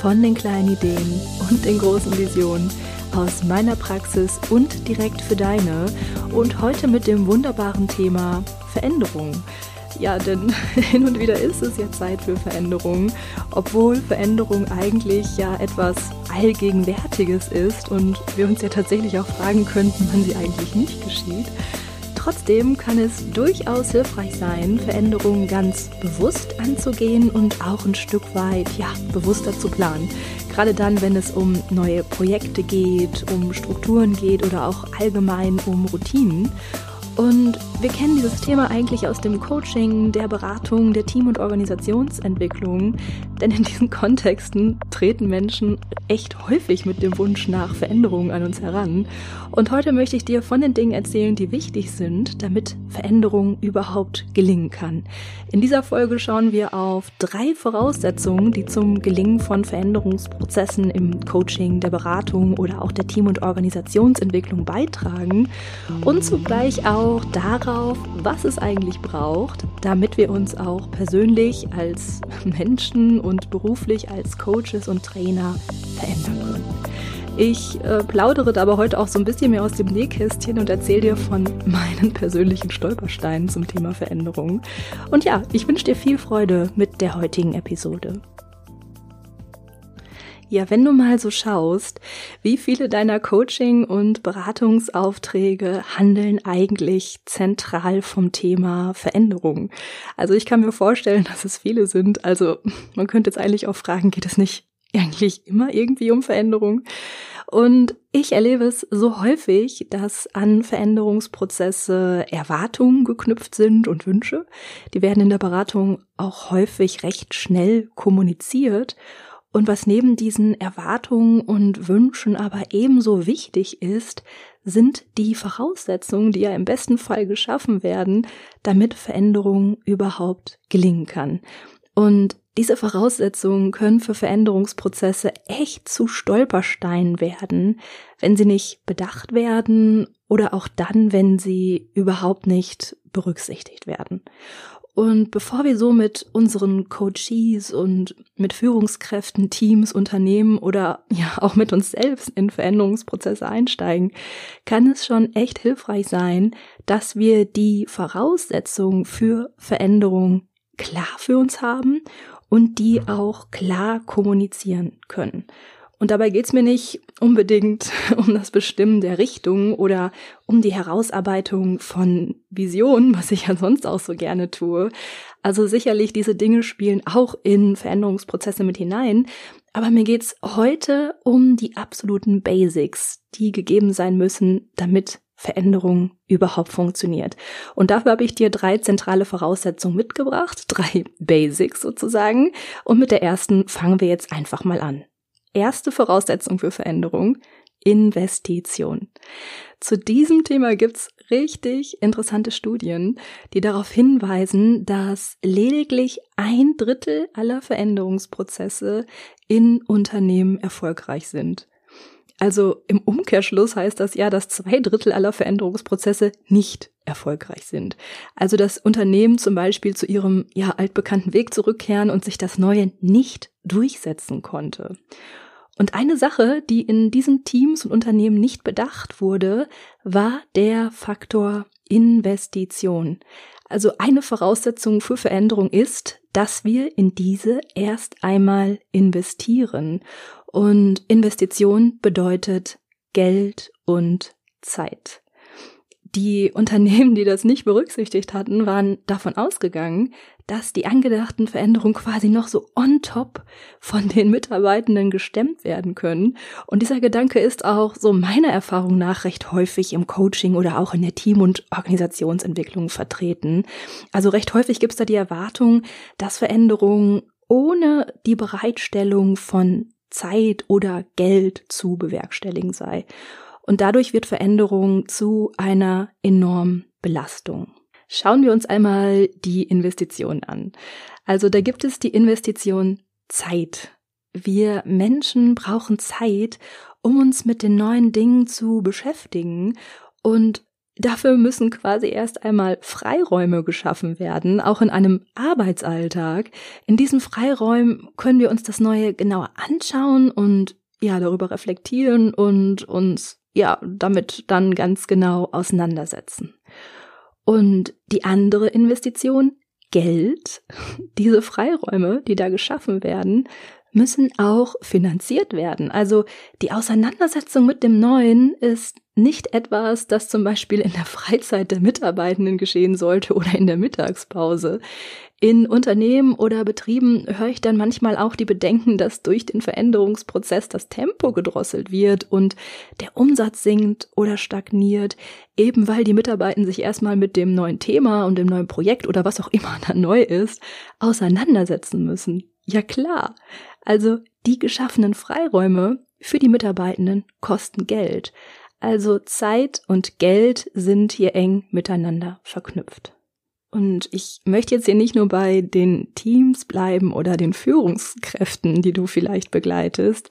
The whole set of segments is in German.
von den kleinen Ideen und den großen Visionen aus meiner Praxis und direkt für deine und heute mit dem wunderbaren Thema Veränderung. Ja, denn hin und wieder ist es ja Zeit für Veränderung, obwohl Veränderung eigentlich ja etwas Allgegenwärtiges ist und wir uns ja tatsächlich auch fragen könnten, wann sie eigentlich nicht geschieht. Trotzdem kann es durchaus hilfreich sein, Veränderungen ganz bewusst anzugehen und auch ein Stück weit ja, bewusster zu planen. Gerade dann, wenn es um neue Projekte geht, um Strukturen geht oder auch allgemein um Routinen. Und wir kennen dieses Thema eigentlich aus dem Coaching, der Beratung, der Team- und Organisationsentwicklung, denn in diesen Kontexten treten Menschen echt häufig mit dem Wunsch nach Veränderungen an uns heran. Und heute möchte ich dir von den Dingen erzählen, die wichtig sind, damit Veränderung überhaupt gelingen kann. In dieser Folge schauen wir auf drei Voraussetzungen, die zum Gelingen von Veränderungsprozessen im Coaching, der Beratung oder auch der Team- und Organisationsentwicklung beitragen und zugleich auch auch darauf, was es eigentlich braucht, damit wir uns auch persönlich als Menschen und beruflich als Coaches und Trainer verändern können. Ich äh, plaudere dabei heute auch so ein bisschen mehr aus dem Nähkästchen und erzähle dir von meinen persönlichen Stolpersteinen zum Thema Veränderung. Und ja, ich wünsche dir viel Freude mit der heutigen Episode. Ja, wenn du mal so schaust, wie viele deiner Coaching- und Beratungsaufträge handeln eigentlich zentral vom Thema Veränderung. Also ich kann mir vorstellen, dass es viele sind. Also man könnte jetzt eigentlich auch fragen, geht es nicht eigentlich immer irgendwie um Veränderung? Und ich erlebe es so häufig, dass an Veränderungsprozesse Erwartungen geknüpft sind und Wünsche. Die werden in der Beratung auch häufig recht schnell kommuniziert. Und was neben diesen Erwartungen und Wünschen aber ebenso wichtig ist, sind die Voraussetzungen, die ja im besten Fall geschaffen werden, damit Veränderung überhaupt gelingen kann. Und diese Voraussetzungen können für Veränderungsprozesse echt zu Stolpersteinen werden, wenn sie nicht bedacht werden oder auch dann, wenn sie überhaupt nicht berücksichtigt werden. Und bevor wir so mit unseren Coaches und mit Führungskräften, Teams, Unternehmen oder ja auch mit uns selbst in Veränderungsprozesse einsteigen, kann es schon echt hilfreich sein, dass wir die Voraussetzungen für Veränderung klar für uns haben und die auch klar kommunizieren können. Und dabei geht's mir nicht unbedingt um das Bestimmen der Richtung oder um die Herausarbeitung von Visionen, was ich ja sonst auch so gerne tue. Also sicherlich, diese Dinge spielen auch in Veränderungsprozesse mit hinein. Aber mir geht's heute um die absoluten Basics, die gegeben sein müssen, damit Veränderung überhaupt funktioniert. Und dafür habe ich dir drei zentrale Voraussetzungen mitgebracht, drei Basics sozusagen. Und mit der ersten fangen wir jetzt einfach mal an erste Voraussetzung für Veränderung, Investition. Zu diesem Thema gibt's richtig interessante Studien, die darauf hinweisen, dass lediglich ein Drittel aller Veränderungsprozesse in Unternehmen erfolgreich sind. Also im Umkehrschluss heißt das ja, dass zwei Drittel aller Veränderungsprozesse nicht erfolgreich sind. Also dass Unternehmen zum Beispiel zu ihrem ja altbekannten Weg zurückkehren und sich das Neue nicht durchsetzen konnte. Und eine Sache, die in diesen Teams und Unternehmen nicht bedacht wurde, war der Faktor Investition. Also eine Voraussetzung für Veränderung ist, dass wir in diese erst einmal investieren. Und Investition bedeutet Geld und Zeit. Die Unternehmen, die das nicht berücksichtigt hatten, waren davon ausgegangen, dass die angedachten Veränderungen quasi noch so on top von den Mitarbeitenden gestemmt werden können. Und dieser Gedanke ist auch so meiner Erfahrung nach recht häufig im Coaching oder auch in der Team- und Organisationsentwicklung vertreten. Also recht häufig gibt es da die Erwartung, dass Veränderungen ohne die Bereitstellung von Zeit oder Geld zu bewerkstelligen sei. Und dadurch wird Veränderung zu einer enormen Belastung. Schauen wir uns einmal die Investition an. Also da gibt es die Investition Zeit. Wir Menschen brauchen Zeit, um uns mit den neuen Dingen zu beschäftigen und Dafür müssen quasi erst einmal Freiräume geschaffen werden, auch in einem Arbeitsalltag. In diesen Freiräumen können wir uns das Neue genauer anschauen und ja, darüber reflektieren und uns ja, damit dann ganz genau auseinandersetzen. Und die andere Investition, Geld, diese Freiräume, die da geschaffen werden, müssen auch finanziert werden. Also die Auseinandersetzung mit dem Neuen ist nicht etwas, das zum Beispiel in der Freizeit der Mitarbeitenden geschehen sollte oder in der Mittagspause. In Unternehmen oder Betrieben höre ich dann manchmal auch die Bedenken, dass durch den Veränderungsprozess das Tempo gedrosselt wird und der Umsatz sinkt oder stagniert, eben weil die Mitarbeitenden sich erstmal mit dem neuen Thema und dem neuen Projekt oder was auch immer da neu ist, auseinandersetzen müssen. Ja klar. Also die geschaffenen Freiräume für die Mitarbeitenden kosten Geld. Also Zeit und Geld sind hier eng miteinander verknüpft. Und ich möchte jetzt hier nicht nur bei den Teams bleiben oder den Führungskräften, die du vielleicht begleitest,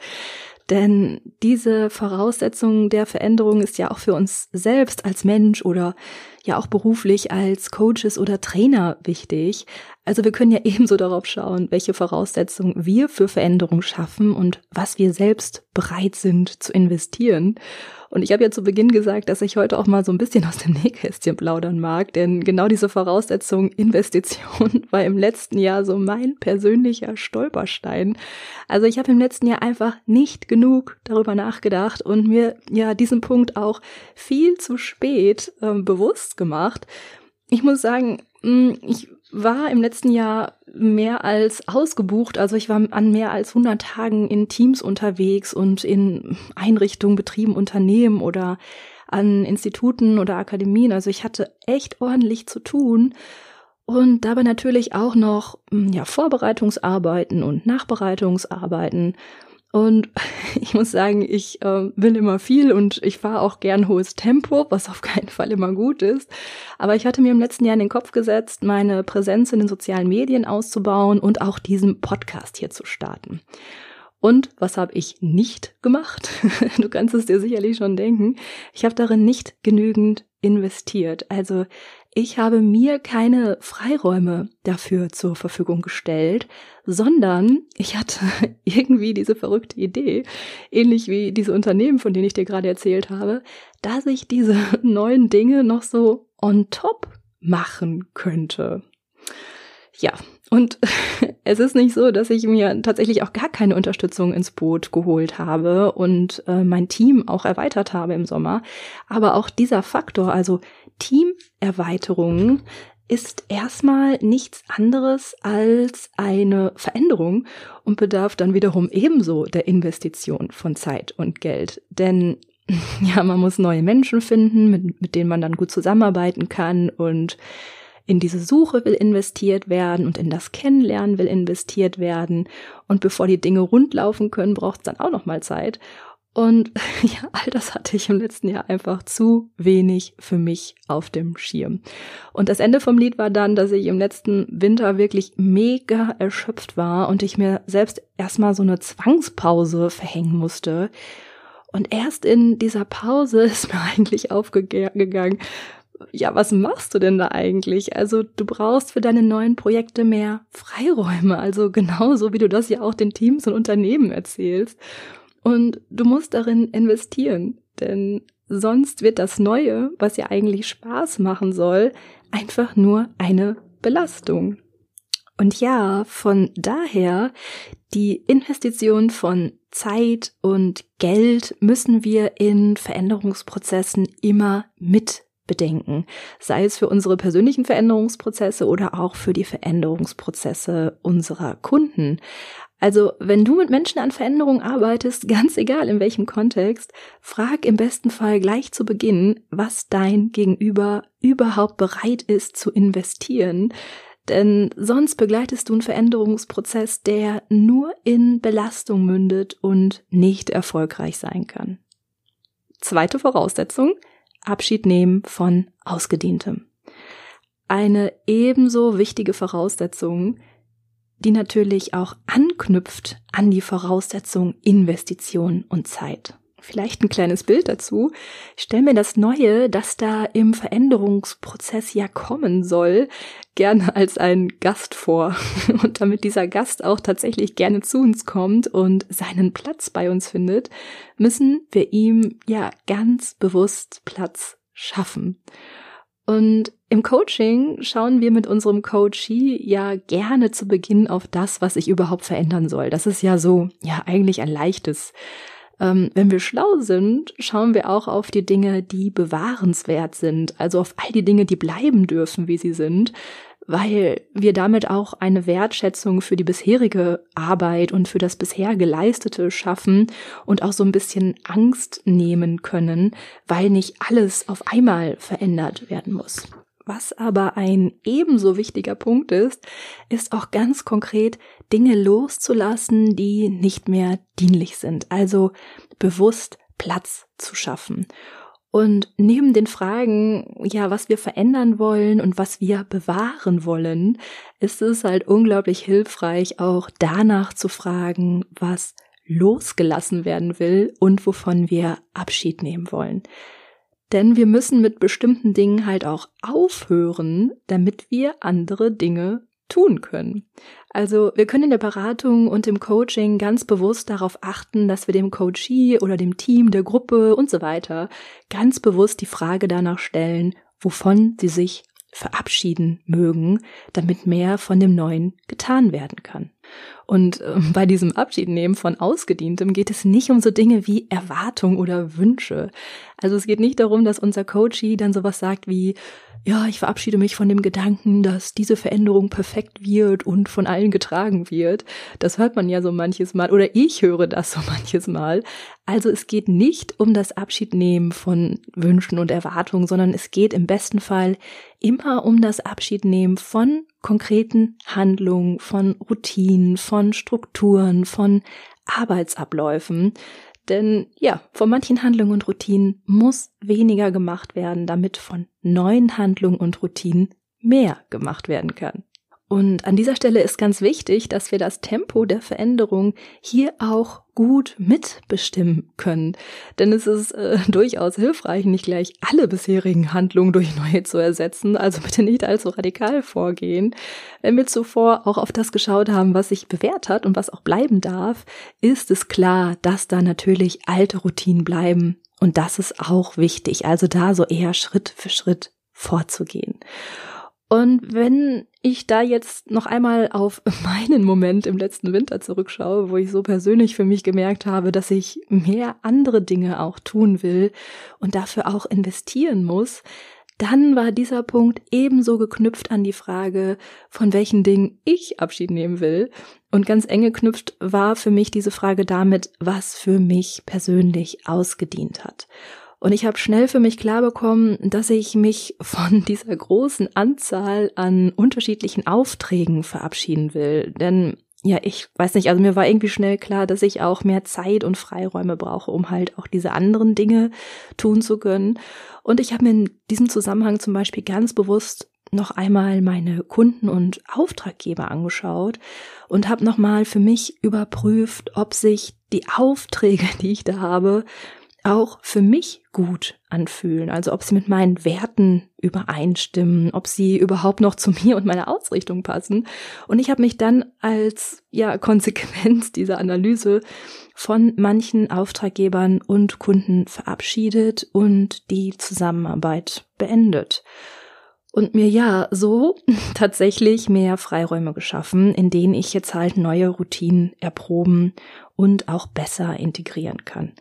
denn diese Voraussetzung der Veränderung ist ja auch für uns selbst als Mensch oder ja auch beruflich als Coaches oder Trainer wichtig. Also wir können ja ebenso darauf schauen, welche Voraussetzungen wir für Veränderung schaffen und was wir selbst bereit sind zu investieren. Und ich habe ja zu Beginn gesagt, dass ich heute auch mal so ein bisschen aus dem Nähkästchen plaudern mag, denn genau diese Voraussetzung Investition war im letzten Jahr so mein persönlicher Stolperstein. Also ich habe im letzten Jahr einfach nicht genug darüber nachgedacht und mir ja diesen Punkt auch viel zu spät äh, bewusst gemacht. Ich muss sagen, hm, ich war im letzten Jahr mehr als ausgebucht. Also ich war an mehr als 100 Tagen in Teams unterwegs und in Einrichtungen, Betrieben, Unternehmen oder an Instituten oder Akademien. Also ich hatte echt ordentlich zu tun. Und dabei natürlich auch noch hm, ja, Vorbereitungsarbeiten und Nachbereitungsarbeiten und ich muss sagen, ich äh, will immer viel und ich fahre auch gern hohes Tempo, was auf keinen Fall immer gut ist. Aber ich hatte mir im letzten Jahr in den Kopf gesetzt, meine Präsenz in den sozialen Medien auszubauen und auch diesen Podcast hier zu starten. Und was habe ich nicht gemacht? du kannst es dir sicherlich schon denken. Ich habe darin nicht genügend investiert. Also ich habe mir keine Freiräume dafür zur Verfügung gestellt, sondern ich hatte irgendwie diese verrückte Idee, ähnlich wie diese Unternehmen, von denen ich dir gerade erzählt habe, dass ich diese neuen Dinge noch so on top machen könnte. Ja, und es ist nicht so, dass ich mir tatsächlich auch gar keine Unterstützung ins Boot geholt habe und äh, mein Team auch erweitert habe im Sommer. Aber auch dieser Faktor, also Teamerweiterung, ist erstmal nichts anderes als eine Veränderung und bedarf dann wiederum ebenso der Investition von Zeit und Geld. Denn ja, man muss neue Menschen finden, mit, mit denen man dann gut zusammenarbeiten kann und in diese Suche will investiert werden und in das Kennenlernen will investiert werden. Und bevor die Dinge rund laufen können, braucht es dann auch noch mal Zeit. Und ja, all das hatte ich im letzten Jahr einfach zu wenig für mich auf dem Schirm. Und das Ende vom Lied war dann, dass ich im letzten Winter wirklich mega erschöpft war und ich mir selbst erstmal so eine Zwangspause verhängen musste. Und erst in dieser Pause ist mir eigentlich aufgegangen, ja, was machst du denn da eigentlich? Also du brauchst für deine neuen Projekte mehr Freiräume, also genauso wie du das ja auch den Teams und Unternehmen erzählst. Und du musst darin investieren, denn sonst wird das Neue, was ja eigentlich Spaß machen soll, einfach nur eine Belastung. Und ja, von daher, die Investition von Zeit und Geld müssen wir in Veränderungsprozessen immer mit bedenken, sei es für unsere persönlichen Veränderungsprozesse oder auch für die Veränderungsprozesse unserer Kunden. Also, wenn du mit Menschen an Veränderungen arbeitest, ganz egal in welchem Kontext, frag im besten Fall gleich zu Beginn, was dein Gegenüber überhaupt bereit ist zu investieren. Denn sonst begleitest du einen Veränderungsprozess, der nur in Belastung mündet und nicht erfolgreich sein kann. Zweite Voraussetzung, Abschied nehmen von Ausgedehntem. Eine ebenso wichtige Voraussetzung, die natürlich auch anknüpft an die Voraussetzung Investition und Zeit. Vielleicht ein kleines Bild dazu. Ich stelle mir das Neue, das da im Veränderungsprozess ja kommen soll, gerne als ein Gast vor. Und damit dieser Gast auch tatsächlich gerne zu uns kommt und seinen Platz bei uns findet, müssen wir ihm ja ganz bewusst Platz schaffen. Und im Coaching schauen wir mit unserem Coachee ja gerne zu Beginn auf das, was sich überhaupt verändern soll. Das ist ja so, ja, eigentlich ein leichtes. Ähm, wenn wir schlau sind, schauen wir auch auf die Dinge, die bewahrenswert sind, also auf all die Dinge, die bleiben dürfen, wie sie sind, weil wir damit auch eine Wertschätzung für die bisherige Arbeit und für das bisher geleistete schaffen und auch so ein bisschen Angst nehmen können, weil nicht alles auf einmal verändert werden muss. Was aber ein ebenso wichtiger Punkt ist, ist auch ganz konkret Dinge loszulassen, die nicht mehr dienlich sind. Also bewusst Platz zu schaffen. Und neben den Fragen, ja, was wir verändern wollen und was wir bewahren wollen, ist es halt unglaublich hilfreich, auch danach zu fragen, was losgelassen werden will und wovon wir Abschied nehmen wollen. Denn wir müssen mit bestimmten Dingen halt auch aufhören, damit wir andere Dinge tun können. Also wir können in der Beratung und im Coaching ganz bewusst darauf achten, dass wir dem Coachee oder dem Team, der Gruppe und so weiter ganz bewusst die Frage danach stellen, wovon sie sich verabschieden mögen, damit mehr von dem Neuen getan werden kann. Und äh, bei diesem Abschiednehmen von Ausgedientem geht es nicht um so Dinge wie Erwartung oder Wünsche. Also es geht nicht darum, dass unser Coachie dann sowas sagt wie, ja, ich verabschiede mich von dem Gedanken, dass diese Veränderung perfekt wird und von allen getragen wird. Das hört man ja so manches Mal oder ich höre das so manches Mal. Also es geht nicht um das Abschiednehmen von Wünschen und Erwartungen, sondern es geht im besten Fall immer um das Abschiednehmen von konkreten Handlungen, von Routinen, von Strukturen, von Arbeitsabläufen, denn ja, von manchen Handlungen und Routinen muss weniger gemacht werden, damit von neuen Handlungen und Routinen mehr gemacht werden kann. Und an dieser Stelle ist ganz wichtig, dass wir das Tempo der Veränderung hier auch gut mitbestimmen können. Denn es ist äh, durchaus hilfreich, nicht gleich alle bisherigen Handlungen durch neue zu ersetzen. Also bitte nicht allzu radikal vorgehen. Wenn wir zuvor auch auf das geschaut haben, was sich bewährt hat und was auch bleiben darf, ist es klar, dass da natürlich alte Routinen bleiben. Und das ist auch wichtig. Also da so eher Schritt für Schritt vorzugehen. Und wenn ich da jetzt noch einmal auf meinen Moment im letzten Winter zurückschaue, wo ich so persönlich für mich gemerkt habe, dass ich mehr andere Dinge auch tun will und dafür auch investieren muss, dann war dieser Punkt ebenso geknüpft an die Frage, von welchen Dingen ich Abschied nehmen will. Und ganz eng geknüpft war für mich diese Frage damit, was für mich persönlich ausgedient hat. Und ich habe schnell für mich klar bekommen, dass ich mich von dieser großen Anzahl an unterschiedlichen Aufträgen verabschieden will. Denn ja, ich weiß nicht, also mir war irgendwie schnell klar, dass ich auch mehr Zeit und Freiräume brauche, um halt auch diese anderen Dinge tun zu können. Und ich habe mir in diesem Zusammenhang zum Beispiel ganz bewusst noch einmal meine Kunden und Auftraggeber angeschaut und habe nochmal für mich überprüft, ob sich die Aufträge, die ich da habe, auch für mich gut anfühlen. Also ob sie mit meinen Werten übereinstimmen, ob sie überhaupt noch zu mir und meiner Ausrichtung passen. Und ich habe mich dann als ja Konsequenz dieser Analyse von manchen Auftraggebern und Kunden verabschiedet und die Zusammenarbeit beendet. Und mir ja so tatsächlich mehr Freiräume geschaffen, in denen ich jetzt halt neue Routinen erproben und auch besser integrieren kann.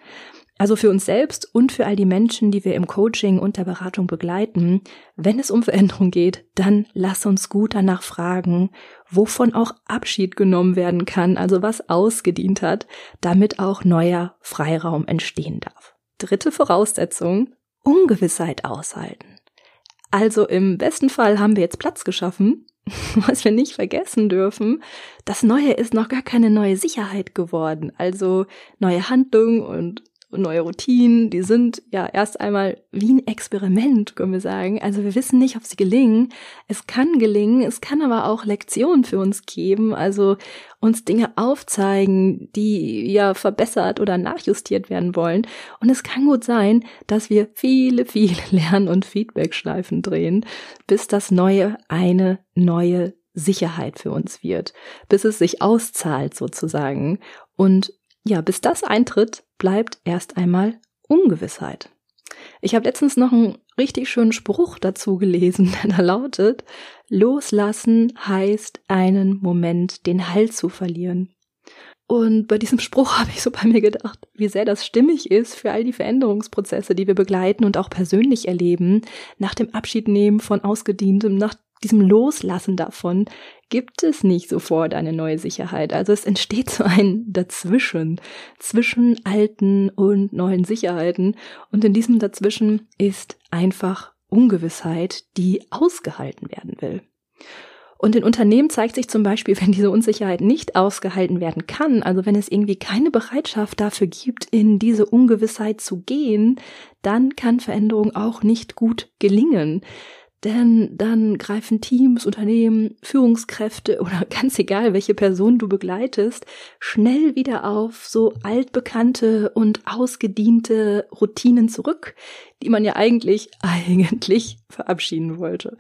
Also für uns selbst und für all die Menschen, die wir im Coaching und der Beratung begleiten, wenn es um Veränderung geht, dann lass uns gut danach fragen, wovon auch Abschied genommen werden kann, also was ausgedient hat, damit auch neuer Freiraum entstehen darf. Dritte Voraussetzung, Ungewissheit aushalten. Also im besten Fall haben wir jetzt Platz geschaffen, was wir nicht vergessen dürfen, das Neue ist noch gar keine neue Sicherheit geworden. Also neue Handlungen und neue Routinen, die sind ja erst einmal wie ein Experiment, können wir sagen. Also wir wissen nicht, ob sie gelingen. Es kann gelingen, es kann aber auch Lektionen für uns geben, also uns Dinge aufzeigen, die ja verbessert oder nachjustiert werden wollen. Und es kann gut sein, dass wir viele, viele Lern- und Feedback-Schleifen drehen, bis das Neue eine neue Sicherheit für uns wird, bis es sich auszahlt sozusagen. Und ja, bis das eintritt, bleibt erst einmal Ungewissheit. Ich habe letztens noch einen richtig schönen Spruch dazu gelesen, der lautet, loslassen heißt einen Moment den Halt zu verlieren. Und bei diesem Spruch habe ich so bei mir gedacht, wie sehr das stimmig ist für all die Veränderungsprozesse, die wir begleiten und auch persönlich erleben, nach dem Abschiednehmen von Ausgedientem, nach diesem Loslassen davon gibt es nicht sofort eine neue Sicherheit. Also es entsteht so ein Dazwischen, zwischen alten und neuen Sicherheiten. Und in diesem Dazwischen ist einfach Ungewissheit, die ausgehalten werden will. Und in Unternehmen zeigt sich zum Beispiel, wenn diese Unsicherheit nicht ausgehalten werden kann, also wenn es irgendwie keine Bereitschaft dafür gibt, in diese Ungewissheit zu gehen, dann kann Veränderung auch nicht gut gelingen. Denn dann greifen Teams, Unternehmen, Führungskräfte oder ganz egal, welche Person du begleitest, schnell wieder auf so altbekannte und ausgediente Routinen zurück, die man ja eigentlich, eigentlich verabschieden wollte.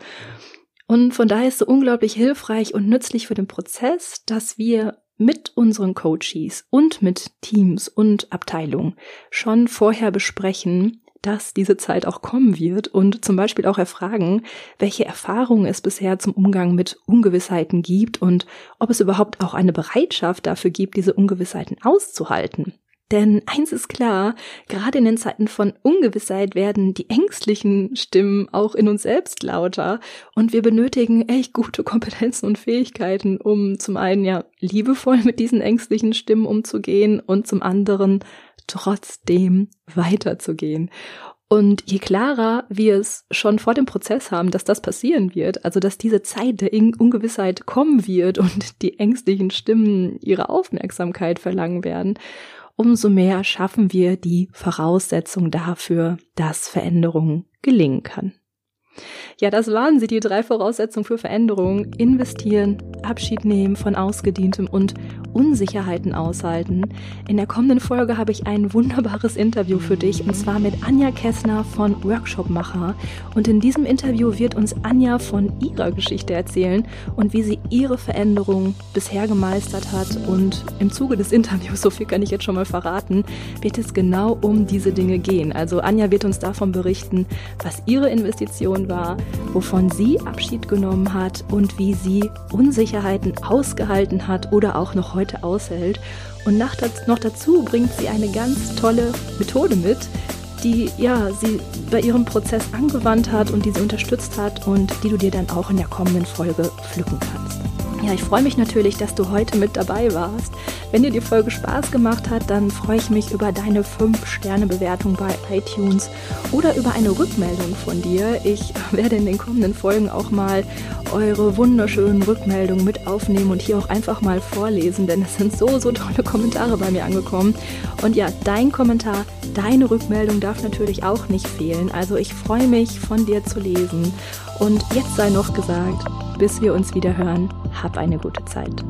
Und von daher ist es so unglaublich hilfreich und nützlich für den Prozess, dass wir mit unseren Coaches und mit Teams und Abteilungen schon vorher besprechen, dass diese Zeit auch kommen wird und zum Beispiel auch erfragen, welche Erfahrungen es bisher zum Umgang mit Ungewissheiten gibt und ob es überhaupt auch eine Bereitschaft dafür gibt, diese Ungewissheiten auszuhalten. Denn eins ist klar, gerade in den Zeiten von Ungewissheit werden die ängstlichen Stimmen auch in uns selbst lauter und wir benötigen echt gute Kompetenzen und Fähigkeiten, um zum einen ja liebevoll mit diesen ängstlichen Stimmen umzugehen und zum anderen trotzdem weiterzugehen. Und je klarer wir es schon vor dem Prozess haben, dass das passieren wird, also dass diese Zeit der Ungewissheit kommen wird und die ängstlichen Stimmen ihre Aufmerksamkeit verlangen werden, umso mehr schaffen wir die Voraussetzung dafür, dass Veränderung gelingen kann. Ja, das waren sie, die drei Voraussetzungen für Veränderung. Investieren, Abschied nehmen von Ausgedientem und Unsicherheiten aushalten. In der kommenden Folge habe ich ein wunderbares Interview für dich und zwar mit Anja Kessner von Workshopmacher. Und in diesem Interview wird uns Anja von ihrer Geschichte erzählen und wie sie ihre Veränderung bisher gemeistert hat. Und im Zuge des Interviews, so viel kann ich jetzt schon mal verraten, wird es genau um diese Dinge gehen. Also Anja wird uns davon berichten, was ihre Investition war, wovon sie Abschied genommen hat und wie sie Unsicherheiten ausgehalten hat oder auch noch heute aushält. Und noch dazu bringt sie eine ganz tolle Methode mit, die ja sie bei ihrem Prozess angewandt hat und die sie unterstützt hat und die du dir dann auch in der kommenden Folge pflücken kannst. Ja, ich freue mich natürlich, dass du heute mit dabei warst. Wenn dir die Folge Spaß gemacht hat, dann freue ich mich über deine 5-Sterne-Bewertung bei iTunes oder über eine Rückmeldung von dir. Ich werde in den kommenden Folgen auch mal eure wunderschönen Rückmeldungen mit aufnehmen und hier auch einfach mal vorlesen, denn es sind so, so tolle Kommentare bei mir angekommen. Und ja, dein Kommentar, deine Rückmeldung darf natürlich auch nicht fehlen. Also ich freue mich, von dir zu lesen. Und jetzt sei noch gesagt, bis wir uns wieder hören, hab eine gute Zeit.